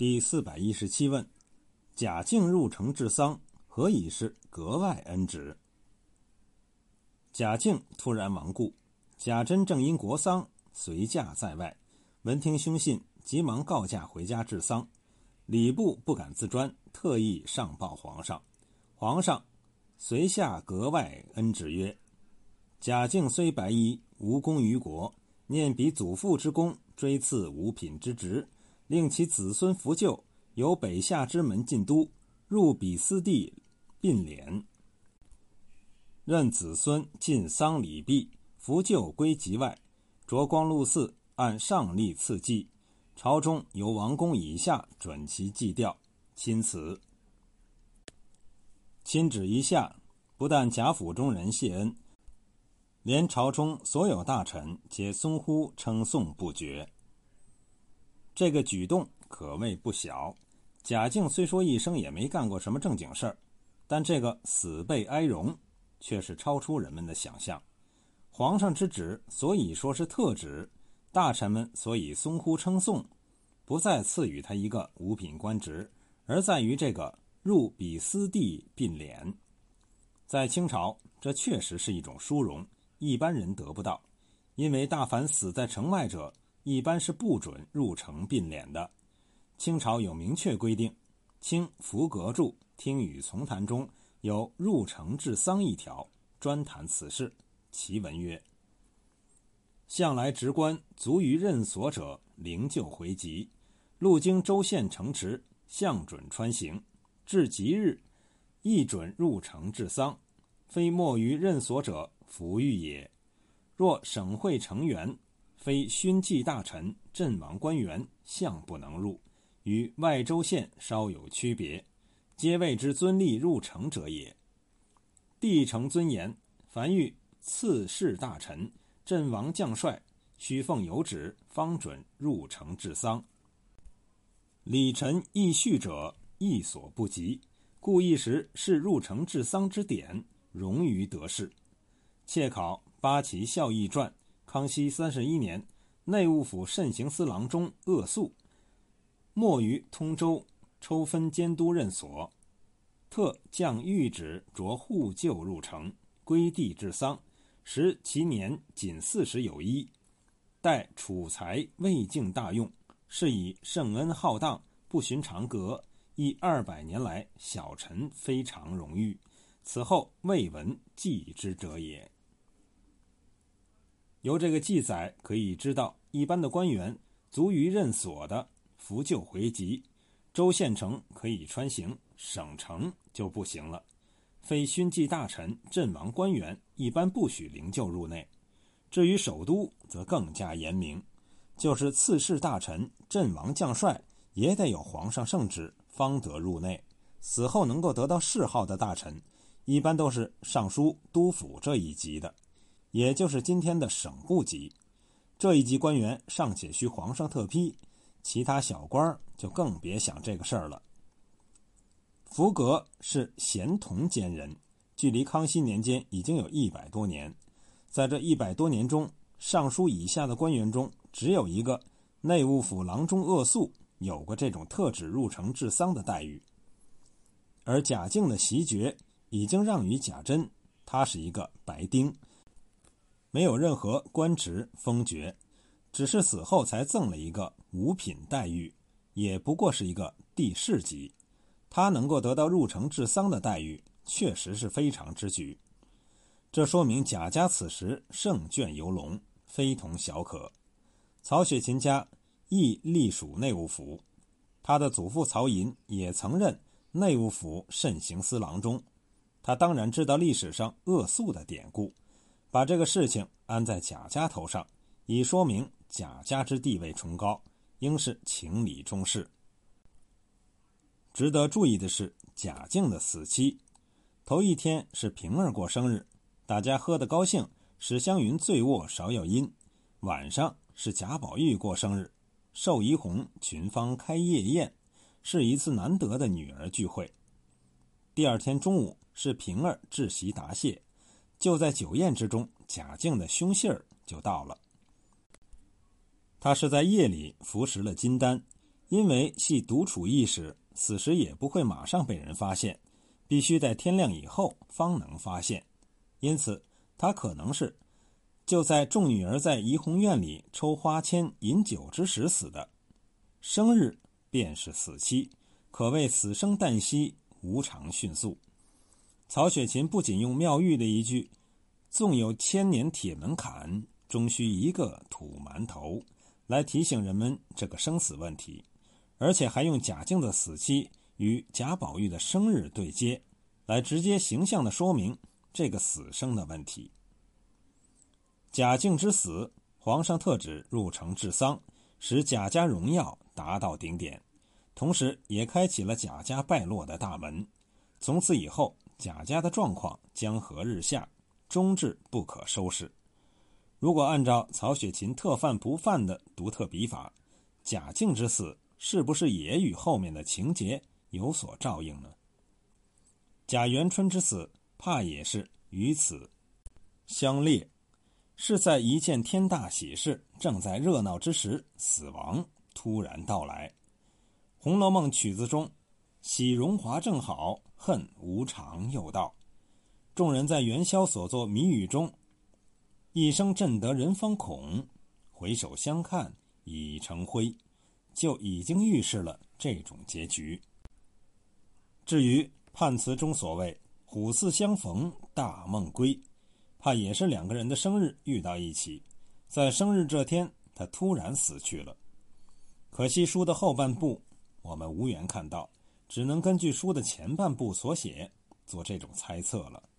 第四百一十七问：贾敬入城治丧，何以是格外恩职？贾敬突然亡故，贾珍正因国丧随驾在外，闻听凶信，急忙告假回家治丧。礼部不敢自专，特意上报皇上。皇上遂下格外恩旨曰：“贾敬虽白衣，无功于国，念彼祖父之功，追赐五品之职，令其子孙扶柩，由北下之门进都，入比斯地，并敛。任子孙尽丧礼毕，扶柩归籍外，着光禄寺按上例赐祭。朝中由王公以下准其祭吊，钦此。钦旨一下，不但贾府中人谢恩，连朝中所有大臣皆松呼称颂不绝。这个举动可谓不小。贾敬虽说一生也没干过什么正经事儿，但这个死被哀荣，却是超出人们的想象。皇上之旨，所以说是特旨，大臣们所以松呼称颂，不再赐予他一个五品官职，而在于这个入比斯地并敛。在清朝，这确实是一种殊荣，一般人得不到，因为大凡死在城外者，一般是不准入城并敛的。清朝有明确规定，《清福阁著·听雨从谈》中有入城治丧一条，专谈此事。其文曰：“向来职官卒于任所者，灵柩回籍，路经州县城池，向准穿行。至吉日，亦准入城治丧，非没于任所者，服御也。若省会成员，非勋纪大臣、阵亡官员，向不能入。”与外州县稍有区别，皆谓之尊吏入城者也。帝承尊严，凡遇赐事大臣、阵亡将帅，须奉有旨，方准入城治丧。礼臣易序者，亦所不及，故一时是入城治丧之典，容于得势。窃考八旗孝义传，康熙三十一年，内务府慎刑司郎中鄂肃。没于通州抽分监督任所，特降谕旨着护柩入城，归地治丧，时其年仅四十有一。待储才未尽大用，是以圣恩浩荡，不寻常格，亦二百年来小臣非常荣誉。此后未闻记之者也。由这个记载可以知道，一般的官员卒于任所的。扶柩回籍，州县城可以穿行，省城就不行了。非勋纪大臣、阵亡官员，一般不许灵柩入内。至于首都，则更加严明，就是赐事大臣、阵亡将帅，也得有皇上圣旨，方得入内。死后能够得到谥号的大臣，一般都是尚书、督府这一级的，也就是今天的省部级。这一级官员尚且需皇上特批。其他小官就更别想这个事儿了。福格是咸同监人，距离康熙年间已经有一百多年。在这一百多年中，尚书以下的官员中，只有一个内务府郎中鄂肃有过这种特旨入城治丧的待遇。而贾敬的袭爵已经让与贾珍，他是一个白丁，没有任何官职封爵。只是死后才赠了一个五品待遇，也不过是一个第四级。他能够得到入城治丧的待遇，确实是非常之举。这说明贾家此时胜券游龙，非同小可。曹雪芹家亦隶属内务府，他的祖父曹寅也曾任内务府慎刑司郎中。他当然知道历史上恶肃的典故，把这个事情安在贾家头上，以说明。贾家之地位崇高，应是情理中事。值得注意的是，贾敬的死期，头一天是平儿过生日，大家喝得高兴，史湘云醉卧芍药阴；晚上是贾宝玉过生日，寿怡红群芳开夜宴，是一次难得的女儿聚会。第二天中午是平儿置席答谢，就在酒宴之中，贾敬的凶信儿就到了。他是在夜里服食了金丹，因为系独处意识，此时也不会马上被人发现，必须在天亮以后方能发现。因此，他可能是就在众女儿在怡红院里抽花签、饮酒之时死的。生日便是死期，可谓死生旦夕，无常迅速。曹雪芹不仅用妙玉的一句“纵有千年铁门槛，终须一个土馒头”来提醒人们这个生死问题，而且还用贾静的死期与贾宝玉的生日对接，来直接形象的说明这个死生的问题。贾静之死，皇上特旨入城治丧，使贾家荣耀达到顶点，同时也开启了贾家败落的大门。从此以后。贾家的状况江河日下，终至不可收拾。如果按照曹雪芹特犯不犯的独特笔法，贾静之死是不是也与后面的情节有所照应呢？贾元春之死怕也是与此相列，是在一件天大喜事正在热闹之时，死亡突然到来。《红楼梦》曲子中。喜荣华正好，恨无常又到。众人在元宵所作谜语中，一声震得人方恐，回首相看已成灰，就已经预示了这种结局。至于判词中所谓“虎似相逢大梦归”，怕也是两个人的生日遇到一起，在生日这天他突然死去了。可惜书的后半部我们无缘看到。只能根据书的前半部所写做这种猜测了。